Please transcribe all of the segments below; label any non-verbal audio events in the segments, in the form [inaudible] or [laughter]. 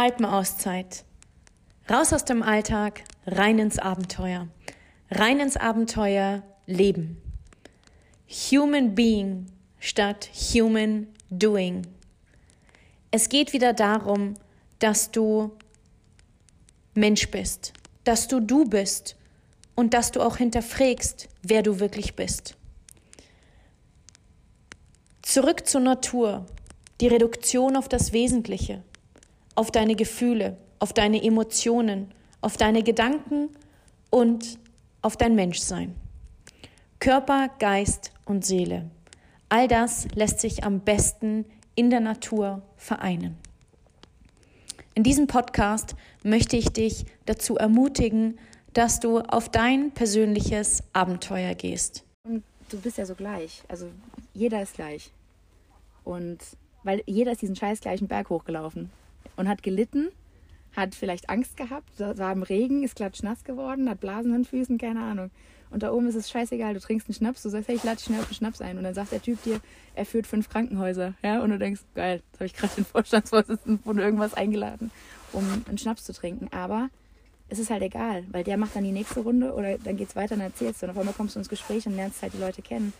Alpenauszeit. Raus aus dem Alltag, rein ins Abenteuer. Rein ins Abenteuer Leben. Human Being statt Human Doing. Es geht wieder darum, dass du Mensch bist, dass du du bist und dass du auch hinterfragst, wer du wirklich bist. Zurück zur Natur, die Reduktion auf das Wesentliche auf deine Gefühle, auf deine Emotionen, auf deine Gedanken und auf dein Menschsein. Körper, Geist und Seele. All das lässt sich am besten in der Natur vereinen. In diesem Podcast möchte ich dich dazu ermutigen, dass du auf dein persönliches Abenteuer gehst. Und du bist ja so gleich. Also jeder ist gleich. Und weil jeder ist diesen scheiß gleichen Berg hochgelaufen und hat gelitten, hat vielleicht Angst gehabt, war im Regen, ist klatschnass geworden, hat Blasen an den Füßen, keine Ahnung. Und da oben ist es scheißegal, du trinkst einen Schnaps, du sagst, hey, ich lade schnell auf den Schnaps ein. Und dann sagt der Typ dir, er führt fünf Krankenhäuser. Ja, und du denkst, geil, jetzt habe ich gerade den Vorstandsvorsitzenden von irgendwas eingeladen, um einen Schnaps zu trinken. Aber es ist halt egal, weil der macht dann die nächste Runde oder dann geht es weiter und erzählst du. Und auf einmal kommst du ins Gespräch und lernst halt die Leute kennen.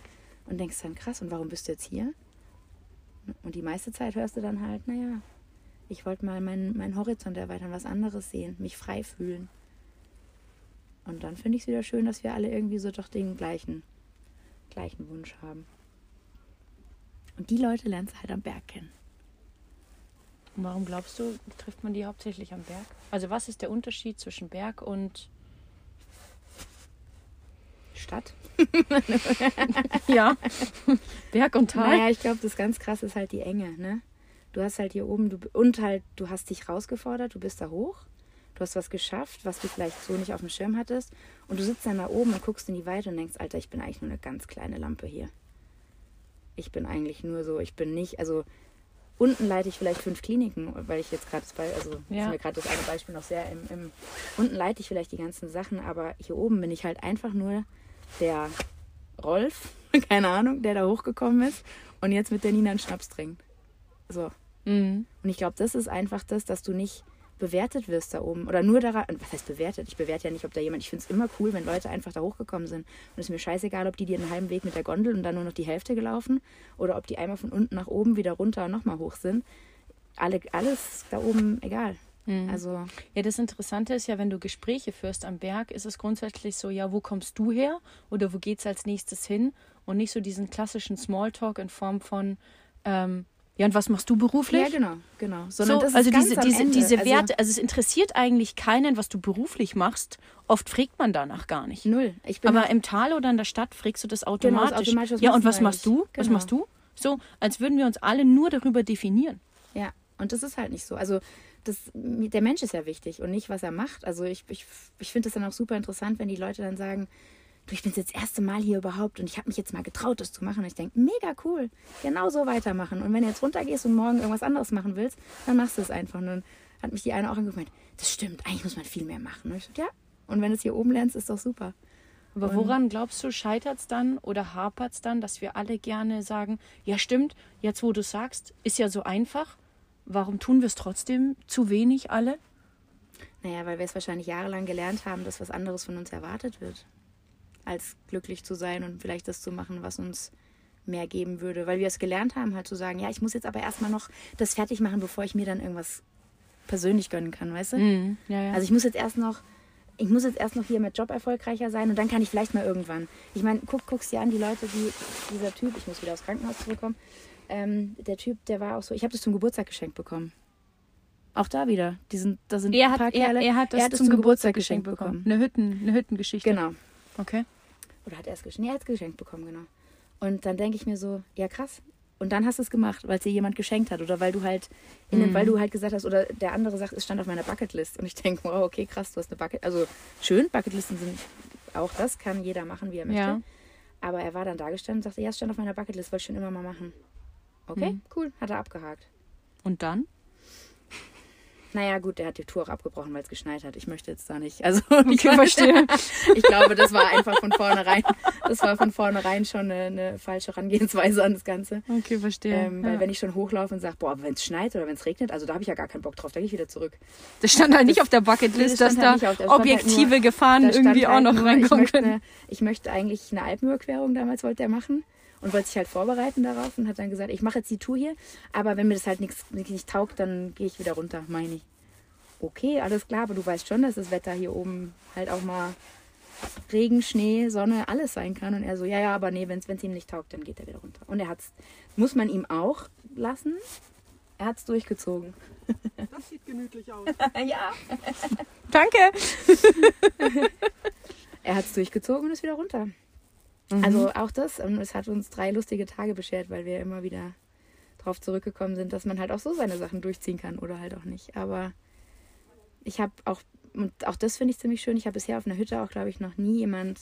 Und denkst dann, krass, und warum bist du jetzt hier? Und die meiste Zeit hörst du dann halt, naja, ich wollte mal meinen mein Horizont erweitern, was anderes sehen, mich frei fühlen. Und dann finde ich es wieder schön, dass wir alle irgendwie so doch den gleichen, gleichen Wunsch haben. Und die Leute lernst du halt am Berg kennen. Und warum glaubst du, trifft man die hauptsächlich am Berg? Also was ist der Unterschied zwischen Berg und Stadt? [laughs] ja, [laughs] Berg und Tal. Naja, ich glaube, das ganz krass ist halt die Enge, ne? Du hast halt hier oben, du, und halt, du hast dich rausgefordert, du bist da hoch, du hast was geschafft, was du vielleicht so nicht auf dem Schirm hattest. Und du sitzt dann da oben und guckst in die Weite und denkst, Alter, ich bin eigentlich nur eine ganz kleine Lampe hier. Ich bin eigentlich nur so, ich bin nicht, also unten leite ich vielleicht fünf Kliniken, weil ich jetzt gerade das Beispiel, also ja. ist mir gerade das eine Beispiel noch sehr im, im, unten leite ich vielleicht die ganzen Sachen, aber hier oben bin ich halt einfach nur der Rolf, [laughs] keine Ahnung, der da hochgekommen ist und jetzt mit der Nina einen Schnaps trinkt. So. Mhm. Und ich glaube, das ist einfach das, dass du nicht bewertet wirst da oben. Oder nur daran, was heißt bewertet? Ich bewerte ja nicht, ob da jemand, ich finde es immer cool, wenn Leute einfach da hochgekommen sind. Und es ist mir scheißegal, ob die dir einen halben Weg mit der Gondel und dann nur noch die Hälfte gelaufen oder ob die einmal von unten nach oben wieder runter und nochmal hoch sind. Alle, alles da oben egal. Mhm. Also ja, das Interessante ist ja, wenn du Gespräche führst am Berg, ist es grundsätzlich so, ja, wo kommst du her oder wo geht es als nächstes hin und nicht so diesen klassischen Smalltalk in Form von ähm, ja, und was machst du beruflich? Ja, genau, genau. Sondern so, also diese, diese, diese also Werte, also es interessiert eigentlich keinen, was du beruflich machst. Oft fragt man danach gar nicht. Null. Aber im Tal oder in der Stadt fragst du das automatisch. Genau, das automatisch ja, und was machst du? Genau. Was machst du? So, als würden wir uns alle nur darüber definieren. Ja, und das ist halt nicht so. Also das, der Mensch ist ja wichtig und nicht, was er macht. Also ich, ich, ich finde es dann auch super interessant, wenn die Leute dann sagen, du, ich bin jetzt das erste Mal hier überhaupt und ich habe mich jetzt mal getraut, das zu machen. Und ich denke, mega cool, genau so weitermachen. Und wenn du jetzt runtergehst und morgen irgendwas anderes machen willst, dann machst du es einfach. Und dann hat mich die eine auch angeguckt, das stimmt, eigentlich muss man viel mehr machen. Und ich dachte, ja, und wenn du es hier oben lernst, ist doch super. Aber woran glaubst du, scheitert es dann oder hapert es dann, dass wir alle gerne sagen, ja stimmt, jetzt wo du sagst, ist ja so einfach, warum tun wir es trotzdem zu wenig alle? Naja, weil wir es wahrscheinlich jahrelang gelernt haben, dass was anderes von uns erwartet wird als glücklich zu sein und vielleicht das zu machen, was uns mehr geben würde. Weil wir es gelernt haben, halt zu sagen, ja, ich muss jetzt aber erstmal noch das fertig machen, bevor ich mir dann irgendwas persönlich gönnen kann, weißt du? Mm, ja, ja. Also ich muss jetzt erst noch, ich muss jetzt erst noch hier mit Job erfolgreicher sein und dann kann ich vielleicht mal irgendwann. Ich meine, guck, guck's dir an, die Leute, die, dieser Typ, ich muss wieder aufs Krankenhaus zurückkommen, ähm, der Typ, der war auch so, ich habe das zum Geburtstag geschenkt bekommen. Auch da wieder. Die sind, da sind er, hat, er, er, hat das, er hat zum, zum Geburtstag, Geburtstag geschenkt bekommen. bekommen. Eine, Hütten, eine Hüttengeschichte. Genau. Okay. Oder hat er es geschenkt? Nee, er hat es geschenkt bekommen, genau. Und dann denke ich mir so, ja krass. Und dann hast du es gemacht, weil es dir jemand geschenkt hat oder weil du halt in mhm. weil du halt gesagt hast oder der andere sagt, es stand auf meiner Bucketlist und ich denke, wow, okay, krass, du hast eine Bucket, also schön, Bucketlisten sind auch das kann jeder machen, wie er möchte. Ja. Aber er war dann da gestanden und sagte, ja, es stand auf meiner Bucketlist, wollte ich schon immer mal machen. Okay, mhm. cool, hat er abgehakt. Und dann? Naja, gut, der hat die Tour auch abgebrochen, weil es geschneit hat. Ich möchte jetzt da nicht. Also, [laughs] Okay, ich, verstehe. ich glaube, das war einfach von vornherein, das war von vornherein schon eine, eine falsche Herangehensweise an das Ganze. Okay, verstehe. Ähm, Weil ja. wenn ich schon hochlaufe und sage, boah, wenn es schneit oder wenn es regnet, also da habe ich ja gar keinen Bock drauf, da gehe ich wieder zurück. Das stand halt nicht auf der Bucketlist, das dass da halt auf- da stand halt objektive nur- Gefahren irgendwie auch halt noch nur, reinkommen ich möchte, können. Ich möchte eigentlich eine Alpenüberquerung damals wollte er machen und wollte sich halt vorbereiten darauf und hat dann gesagt, ich mache jetzt die Tour hier, aber wenn mir das halt nichts nicht taugt, dann gehe ich wieder runter, meine ich. Okay, alles klar, aber du weißt schon, dass das Wetter hier oben halt auch mal Regen, Schnee, Sonne, alles sein kann. Und er so, ja, ja, aber nee, wenn es ihm nicht taugt, dann geht er wieder runter. Und er hat's, muss man ihm auch lassen. Er hat es durchgezogen. [laughs] Das sieht gemütlich aus. [laughs] ja. Danke. [laughs] Er hat es durchgezogen und ist wieder runter. Mhm. Also auch das, und es hat uns drei lustige Tage beschert, weil wir immer wieder drauf zurückgekommen sind, dass man halt auch so seine Sachen durchziehen kann oder halt auch nicht. Aber ich habe auch, und auch das finde ich ziemlich schön, ich habe bisher auf einer Hütte auch, glaube ich, noch nie jemand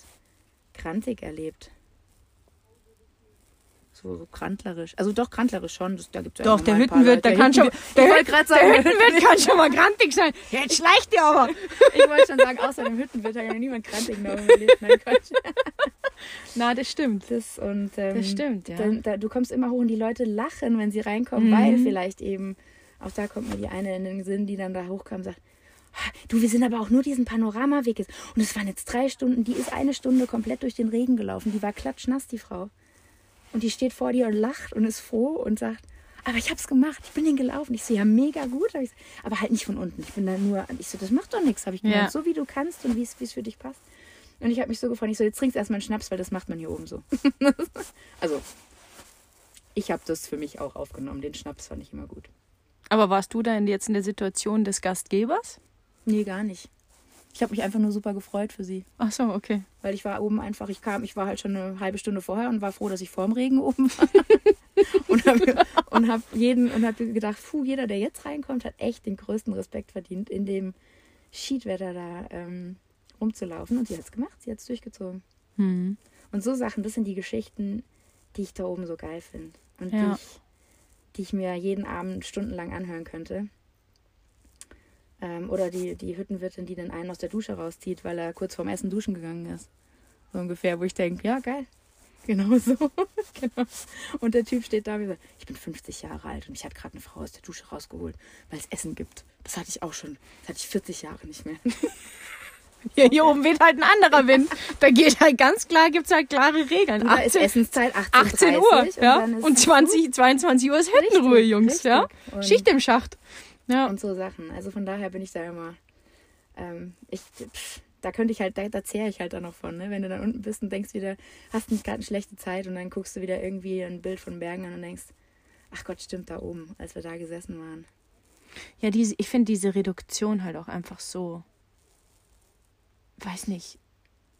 krantig erlebt. So, so krantlerisch. Also doch krantlerisch schon. Das, da gibt's ja Doch, der Hüttenwirt, der kann schon. Der, Hütten, der Hüttenwirt kann schon mal grantig sein. Jetzt schleicht der aber. ich wollte schon sagen, außer dem Hüttenwirt hat ja noch niemand krantig genommen. erlebt. Nein, Quatsch. Na, das stimmt. Das, und, ähm, Das stimmt, ja. Dann, da, du kommst immer hoch und die Leute lachen, wenn sie reinkommen, Mhm. weil vielleicht eben, auch da kommt mir die eine in den Sinn, die dann da hochkam und sagt, "Ah, du, wir sind aber auch nur diesen Panoramaweg jetzt. Und es waren jetzt drei Stunden, die ist eine Stunde komplett durch den Regen gelaufen. Die war klatschnass, die Frau. Und die steht vor dir und lacht und ist froh und sagt, aber ich hab's gemacht, ich bin den gelaufen. Ich so, ja, mega gut. Aber halt nicht von unten. Ich bin da nur, ich so, das macht doch nichts, habe ich gemeint. Ja. So wie du kannst und wie es für dich passt. Und ich habe mich so gefreut. Ich so, jetzt trinkst erstmal einen Schnaps, weil das macht man hier oben so. [laughs] also, ich habe das für mich auch aufgenommen. Den Schnaps fand ich immer gut. Aber warst du da in- jetzt in der Situation des Gastgebers? Nee, gar nicht. Ich habe mich einfach nur super gefreut für sie. Ach so, okay. Weil ich war oben einfach, ich kam, ich war halt schon eine halbe Stunde vorher und war froh, dass ich vorm Regen oben war. [laughs] und habe und hab jeden und habe gedacht, puh, jeder, der jetzt reinkommt, hat echt den größten Respekt verdient, in dem Schiedwetter da ähm, rumzulaufen. Und sie hat es gemacht, sie hat es durchgezogen. Hm. Und so Sachen, das sind die Geschichten, die ich da oben so geil finde. Und Ja. die, ich, die ich mir jeden Abend stundenlang anhören könnte. Ähm, oder die, die Hüttenwirtin, die den einen aus der Dusche rauszieht, weil er kurz vorm Essen duschen gegangen ist. So ungefähr, wo ich denke, ja, geil. [laughs] Genau so. [laughs] genau. Und der Typ steht da wie so, ich bin 50 Jahre alt und mich hat gerade eine Frau aus der Dusche rausgeholt, weil es Essen gibt. Das hatte ich auch schon. Das hatte ich 40 Jahre nicht mehr. [laughs] Hier, hier oben weht halt ein anderer Wind. Da geht halt ganz klar, gibt's halt klare Regeln. Und da ist 18, Essenszeit 18, 18 Uhr, ja. dann ist Und 20, 22 Uhr ist Hüttenruhe, Richtig, Jungs, ja. richtig. Und- Schicht im Schacht. Ja. und so Sachen. Also von daher bin ich da immer. Ähm, ich, pff, da könnte ich halt, da, da zehre ich halt dann noch von, ne? Wenn du dann unten bist und denkst wieder, hast gerade eine schlechte Zeit und dann guckst du wieder irgendwie ein Bild von Bergen an und denkst, ach Gott, stimmt da oben, als wir da gesessen waren. Ja, diese, ich finde diese Reduktion halt auch einfach so, weiß nicht,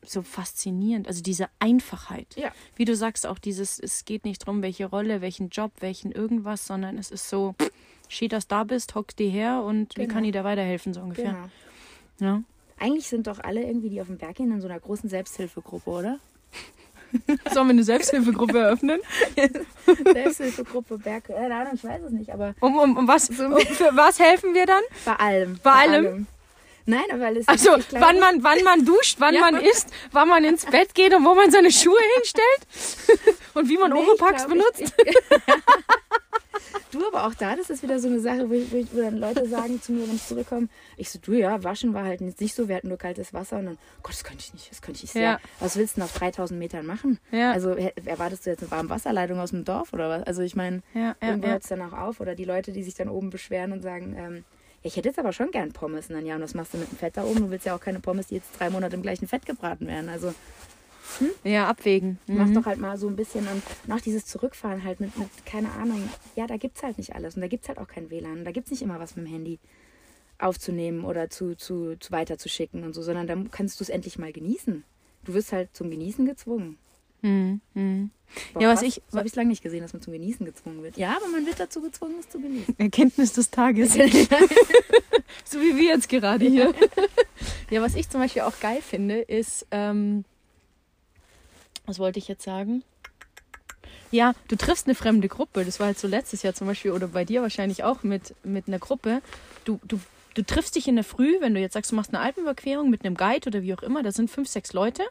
so faszinierend. Also diese Einfachheit. Ja. Wie du sagst, auch dieses, es geht nicht darum, welche Rolle, welchen Job, welchen irgendwas, sondern es ist so, steht, dass da bist, hockst dir her und wie Genau. kann ich dir weiterhelfen, so ungefähr. Genau. Ja. Eigentlich sind doch alle irgendwie, die auf den Berg gehen, in so einer großen Selbsthilfegruppe, oder? [laughs] Sollen wir eine Selbsthilfegruppe eröffnen? [laughs] Selbsthilfegruppe Berg, keine Ahnung, ich weiß es nicht, aber Um, um, um was, um, für was helfen wir dann? bei allem. Bei allem? Nein, aber weil es Also, wann man, wann man duscht, wann Ja. man isst, wann man ins Bett geht und wo man seine Schuhe hinstellt [laughs] und wie man Nee, Oropax glaub, benutzt. Ich, [laughs] ich, du, aber auch da, das ist wieder so eine Sache, wo, ich, wo, ich, wo dann Leute sagen zu mir, wenn ich zurückkomme, ich so, du ja, waschen war halt jetzt nicht so, wir hatten nur kaltes Wasser und dann, Gott, das könnte ich nicht, das könnte ich sehr. Ja. Was willst du denn auf 3000 Metern machen? Ja. Also er- erwartest du jetzt eine warme Wasserleitung aus dem Dorf oder was? Also ich meine, Ja, irgendwo hört es dann auch auf. Oder die Leute, die sich dann oben beschweren und sagen, ähm, ich hätte jetzt aber schon gern Pommes. Und dann, ja, und was machst du mit dem Fett da oben? Du willst ja auch keine Pommes, die jetzt drei Monate im gleichen Fett gebraten werden. Also Ja, abwägen. Mach Mhm. doch halt mal so ein bisschen und, auch dieses Zurückfahren halt mit, mit, keine Ahnung, ja, da gibt's halt nicht alles und da gibt's halt auch kein WLAN und da gibt's nicht immer was mit dem Handy aufzunehmen oder zu, zu, zu weiterzuschicken und so, sondern da kannst du es endlich mal genießen. Du wirst halt zum Genießen gezwungen. Mhm. Mhm. Boah, Ja, was krass, ich- So habe ich lange nicht gesehen, dass man zum Genießen gezwungen wird. Ja, aber man wird dazu gezwungen, es zu genießen. Erkenntnis des Tages. [laughs] [laughs] so wie wir jetzt gerade hier. [laughs] ja, was ich zum Beispiel auch geil finde, ist, ähm, was wollte ich jetzt sagen? Ja, du triffst eine fremde Gruppe. Das war halt so letztes Jahr zum Beispiel oder bei dir wahrscheinlich auch mit, mit einer Gruppe. Du, du, du triffst dich in der Früh, wenn du jetzt sagst, du machst eine Alpenüberquerung mit einem Guide oder wie auch immer. Da sind fünf, sechs Leute.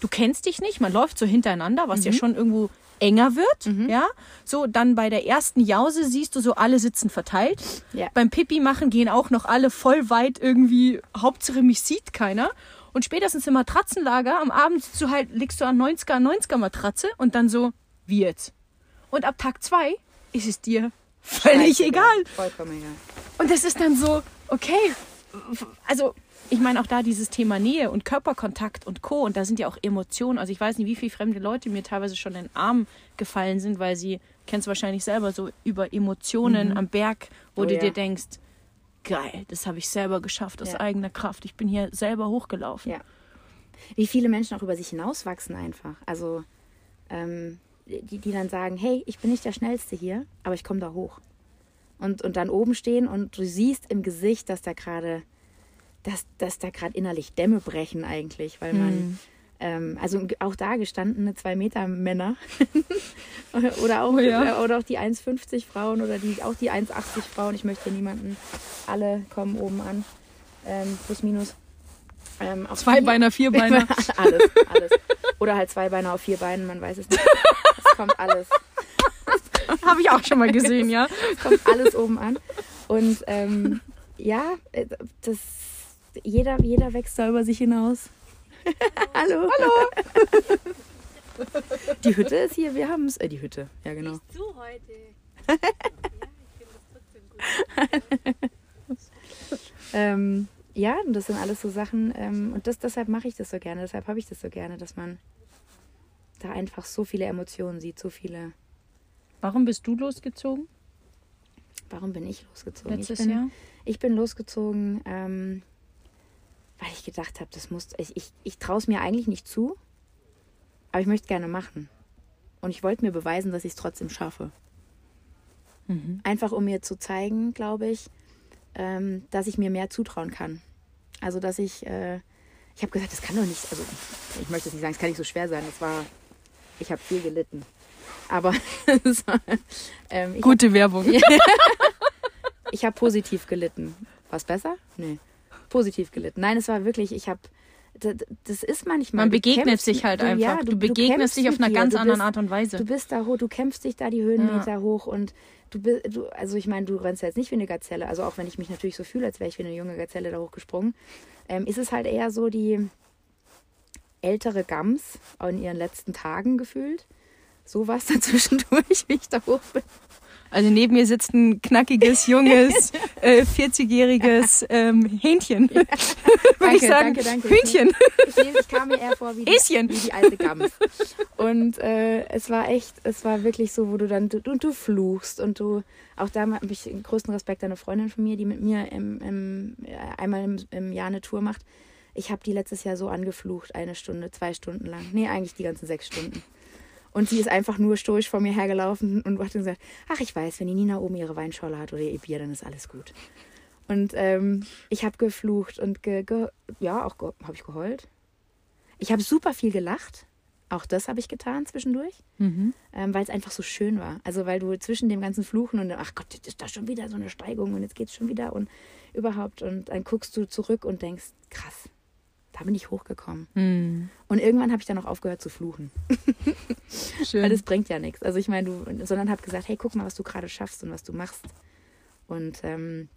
Du kennst dich nicht, man läuft so hintereinander, was ja schon irgendwo enger wird. Ja, so dann bei der ersten Jause siehst du so alle sitzen verteilt. Ja. Beim Pipi machen gehen auch noch alle voll weit irgendwie. Hauptsache mich sieht keiner. Und spätestens im Matratzenlager am Abend du halt, liegst du an 90er, 90er Matratze und dann so, wie jetzt? Und ab Tag zwei ist es dir völlig egal. Vollkommen egal. Und das ist dann so, okay, also ich meine auch da dieses Thema Nähe und Körperkontakt und Co. Und da sind ja auch Emotionen. Also ich weiß nicht, wie viele fremde Leute mir teilweise schon in den Arm gefallen sind, weil sie, kennst du wahrscheinlich selber, so über Emotionen am Berg, wo Oh du ja. dir denkst, geil, das habe ich selber geschafft aus Ja. eigener Kraft. Ich bin hier selber hochgelaufen. Ja. Wie viele Menschen auch über sich hinauswachsen einfach. Also, ähm, die, die dann sagen, hey, ich bin nicht der Schnellste hier, aber ich komme da hoch. Und, und dann oben stehen und du siehst im Gesicht, dass da gerade, dass, dass da gerade innerlich Dämme brechen eigentlich, weil man, ähm, also auch da gestandene zwei Meter Männer [laughs] oder auch ja. oder auch die 1,50 Frauen oder die auch die 1,80 Frauen. Ich möchte hier niemanden. Alle kommen oben an, ähm, plus minus. Ähm, auf Zwei vier- Beiner, vier Beiner. [laughs] alles, alles. Oder halt zwei Beine auf vier Beinen, man weiß es nicht. Es kommt alles, [laughs] habe ich auch schon mal gesehen, ja. es kommt alles oben an. Und ähm, ja, äh, das, jeder, jeder wächst da über sich hinaus. [laughs] Hallo. Hallo. Die Hütte ist hier, wir haben es. Äh, die Hütte, ja genau. zu heute. [laughs] ja, ich finde das trotzdem gut. Ähm, ja, und das sind alles so Sachen. Ähm, und das, deshalb mache ich das so gerne. Deshalb habe ich das so gerne, dass man da einfach so viele Emotionen sieht, so viele. Warum bist du losgezogen Warum bin ich losgezogen? letztes ich bin, Jahr? Ich bin losgezogen, ähm, weil ich gedacht habe, das muss. Ich, ich, ich traue es mir eigentlich nicht zu, aber ich möchte gerne machen. Und ich wollte mir beweisen, dass ich es trotzdem schaffe. Mhm. Einfach um mir zu zeigen, glaube ich, ähm, dass ich mir mehr zutrauen kann. Also, dass ich. Äh, ich habe gesagt, das kann doch nicht. Also, ich möchte es nicht sagen, es kann nicht so schwer sein. Das war. Ich habe viel gelitten. Aber [laughs] es war, ähm, Gute Werbung. [laughs] [laughs] ich habe positiv gelitten. War es besser? Nee. Positiv gelitten. Nein, es war wirklich, ich habe. Das ist manchmal. Man du begegnet sich halt du, einfach. ja, du, begegnest kämpfst dich auf einer ganz Du anderen bist, Art und Weise. Du bist da hoch, du kämpfst dich da die Höhenmeter hoch und du bist, du, also ich meine, du rennst ja jetzt nicht wie eine Gazelle, also auch wenn ich mich natürlich so fühle, als wäre ich wie eine junge Gazelle da hochgesprungen, ähm, ist es halt eher so die ältere Gams in ihren letzten Tagen gefühlt. So war es [laughs] dann zwischendurch, wie ich da hoch bin. Also neben mir sitzt ein knackiges, junges, [laughs] äh, 40-jähriges ähm, Hähnchen. [laughs] Würde ich Danke, sagen. danke, danke. Hühnchen. Ich, nehme- ich kam mir eher vor wie die, wie die alte Gams. Und äh, es war echt, es war wirklich so, wo du dann, du, du, du fluchst und du, auch da habe ich den größten Respekt an eine Freundin von mir, die mit mir im, im, äh, einmal im, im Jahr eine Tour macht. Ich habe die letztes Jahr so angeflucht, eine Stunde, zwei Stunden lang. Nee, eigentlich die ganzen sechs Stunden. Und sie ist einfach nur stoisch vor mir hergelaufen und hat gesagt, ach, ich weiß, wenn die Nina oben ihre Weinschorle hat oder ihr Bier, dann ist alles gut. Und ähm, ich habe geflucht und ge, ge, ja, auch habe ich geheult. Ich habe super viel gelacht. Auch das habe ich getan zwischendurch, ähm, weil es einfach so schön war. Also weil du zwischen dem ganzen Fluchen und ach Gott, jetzt ist da schon wieder so eine Steigung und jetzt geht's schon wieder und überhaupt und dann guckst du zurück und denkst, krass, da bin ich hochgekommen. Hm, Und irgendwann habe ich dann auch aufgehört zu fluchen. [laughs] Weil schön. das bringt ja nichts. Also ich meine, du, sondern habe gesagt, hey, guck mal, was du gerade schaffst und was du machst. Und ähm,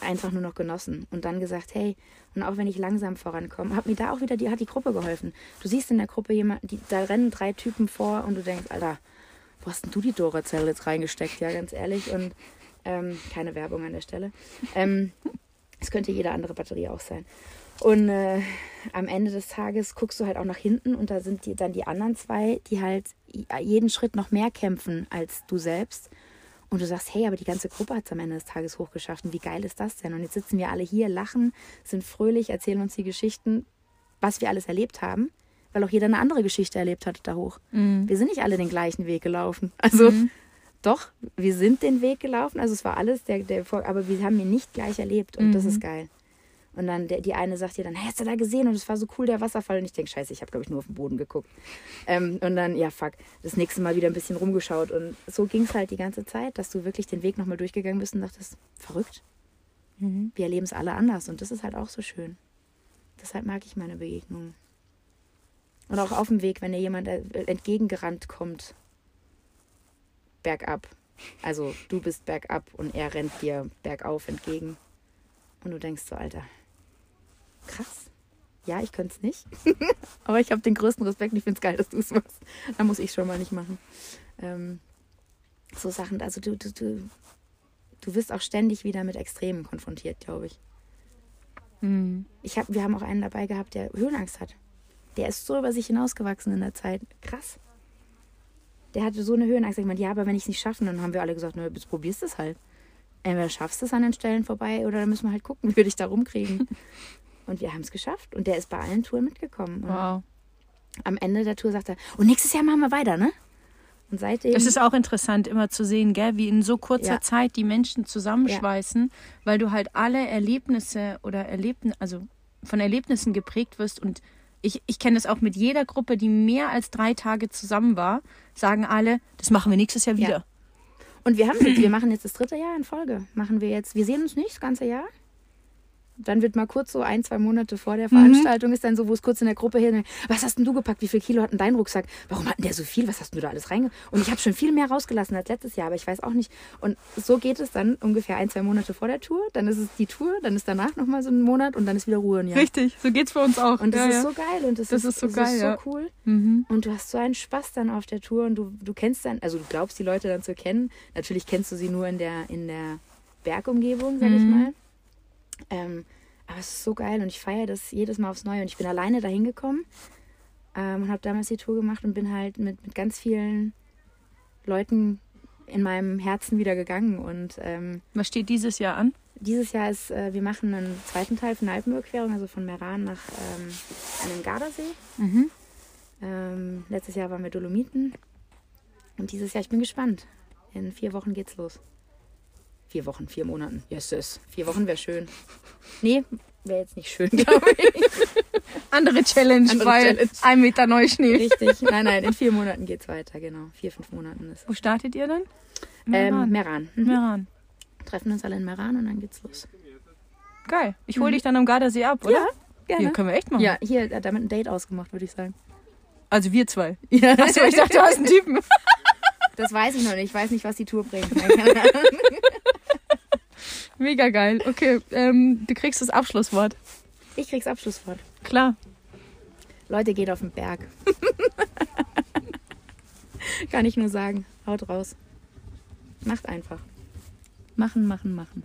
einfach nur noch genossen. Und dann gesagt, hey, und auch wenn ich langsam vorankomme, hat mir da auch wieder die, hat die Gruppe geholfen. Du siehst in der Gruppe jemand, die, da rennen drei Typen vor und du denkst, Alter, wo hast denn du die Dora-Zelle jetzt reingesteckt? Ja, ganz ehrlich. Und ähm, keine Werbung an der Stelle. Ähm, es könnte jede andere Batterie auch sein. Und äh, am Ende des Tages guckst du halt auch nach hinten und da sind die, dann die anderen zwei, die halt jeden Schritt noch mehr kämpfen als du selbst. Und du sagst, hey, aber die ganze Gruppe hat es am Ende des Tages hochgeschafft. Und wie geil ist das denn? Und jetzt sitzen wir alle hier, lachen, sind fröhlich, erzählen uns die Geschichten, was wir alles erlebt haben, weil auch jeder eine andere Geschichte erlebt hat da hoch. Wir sind nicht alle den gleichen Weg gelaufen. [laughs] Also doch, wir sind den Weg gelaufen. Also es war alles der, der Erfolg, aber wir haben ihn nicht gleich erlebt. Und das ist geil. Und dann der, die eine sagt dir dann, hast du da gesehen? Und es war so cool, der Wasserfall. Und ich denke, scheiße, ich habe, glaube ich, nur auf den Boden geguckt. Ähm, und dann, ja, fuck, das nächste Mal wieder ein bisschen rumgeschaut. Und so ging es halt die ganze Zeit, dass du wirklich den Weg nochmal durchgegangen bist und dachtest, verrückt. Wir erleben es alle anders. Und das ist halt auch so schön. Deshalb mag ich meine Begegnungen. Und auch auf dem Weg, wenn dir jemand äh, entgegengerannt kommt, bergab. Also du bist bergab und er rennt dir bergauf entgegen. Und du denkst so, Alter, krass. Ja, ich könnte es nicht. [laughs] Aber ich habe den größten Respekt und ich finde es geil, dass du es machst. Da muss ich schon mal nicht machen. Ähm, so Sachen, also du, du, du, du wirst auch ständig wieder mit Extremen konfrontiert, glaube ich. Mhm. ich hab, wir haben auch einen dabei gehabt, der Höhenangst hat. Der ist so über sich hinausgewachsen in der Zeit. Krass. Der hatte so eine Höhenangst. Ich meinte, ja, aber wenn ich es nicht schaffe, dann haben wir alle gesagt, na, jetzt probierst du es halt. Entweder schaffst du es an den Stellen vorbei oder dann müssen wir halt gucken, wie wir dich da rumkriegen. [laughs] und wir haben es geschafft. Und der ist bei allen Touren mitgekommen. Und Wow. am Ende der Tour sagt er, und nächstes Jahr machen wir weiter, ne? Und seitdem. Es ist auch interessant, immer zu sehen, gell, wie in so kurzer Ja. Zeit die Menschen zusammenschweißen, weil du halt alle Erlebnisse oder Erlebn also von Erlebnissen geprägt wirst. Und ich, ich kenne das auch mit jeder Gruppe, die mehr als drei Tage zusammen war, sagen alle, das machen wir nächstes Jahr wieder. Und wir haben wir machen jetzt das dritte Jahr in Folge. Machen wir jetzt, wir sehen uns nicht das ganze Jahr. Dann wird mal kurz so ein, zwei Monate vor der Veranstaltung ist dann so, wo es kurz in der Gruppe hin, was hast denn du gepackt? Wie viel Kilo hat denn dein Rucksack? Warum hat denn der so viel? Was hast denn du da alles reinge? Und ich habe schon viel mehr rausgelassen als letztes Jahr, aber ich weiß auch nicht. Und so geht es dann ungefähr ein, zwei Monate vor der Tour. Dann ist es die Tour, dann ist danach nochmal so ein Monat und dann ist wieder Ruhe Jahr. Richtig, so geht's für uns auch. Und das ja, ist ja. so geil und das, Das ist, ist so das geil, ist so ja. cool. Mhm. Und du hast so einen Spaß dann auf der Tour und du, du kennst dann, also du glaubst die Leute dann zu kennen. Natürlich kennst du sie nur in der, in der Bergumgebung, sag ich Mhm. mal. Ähm, aber es ist so geil und ich feiere das jedes Mal aufs Neue. Und ich bin alleine dahin gekommen ähm, und habe damals die Tour gemacht und bin halt mit, mit ganz vielen Leuten in meinem Herzen wieder gegangen. Und ähm, Was steht dieses Jahr an? dieses Jahr ist, äh, wir machen einen zweiten Teil von der Alpenüberquerung, also von Meran nach ähm, einem Gardasee. Mhm. Ähm, letztes Jahr waren wir Dolomiten. Und dieses Jahr, ich bin gespannt. In vier Wochen geht's los. Vier Wochen, vier Monaten. Yes, yes. Vier Wochen wäre schön. Nee, wäre jetzt nicht schön, [laughs] glaube ich. Andere Challenge, Andere weil Challenge. ein Meter Neuschnee. Richtig. Nein, nein, in vier Monaten geht's weiter, genau. Vier, fünf Monaten ist Wo startet ihr denn? Ähm, Meran. Mhm. Meran. Treffen uns alle in Meran und dann geht's los. Geil. Ich hole dich dann am Gardasee ab, oder? Ja, gerne. Ja, können wir echt machen. Ja, hier hat damit ein Date ausgemacht, würde ich sagen. Also wir zwei. [laughs] Ja, Achso, ich dachte, du hast einen Typen. das weiß ich noch nicht. Ich weiß nicht, was die Tour bringt. [laughs] Mega geil. Okay, ähm, du kriegst das Abschlusswort. Ich krieg's Abschlusswort. Klar. Leute, geht auf den Berg. [laughs] Kann ich nur sagen. Haut raus. Macht einfach. Machen, machen, machen.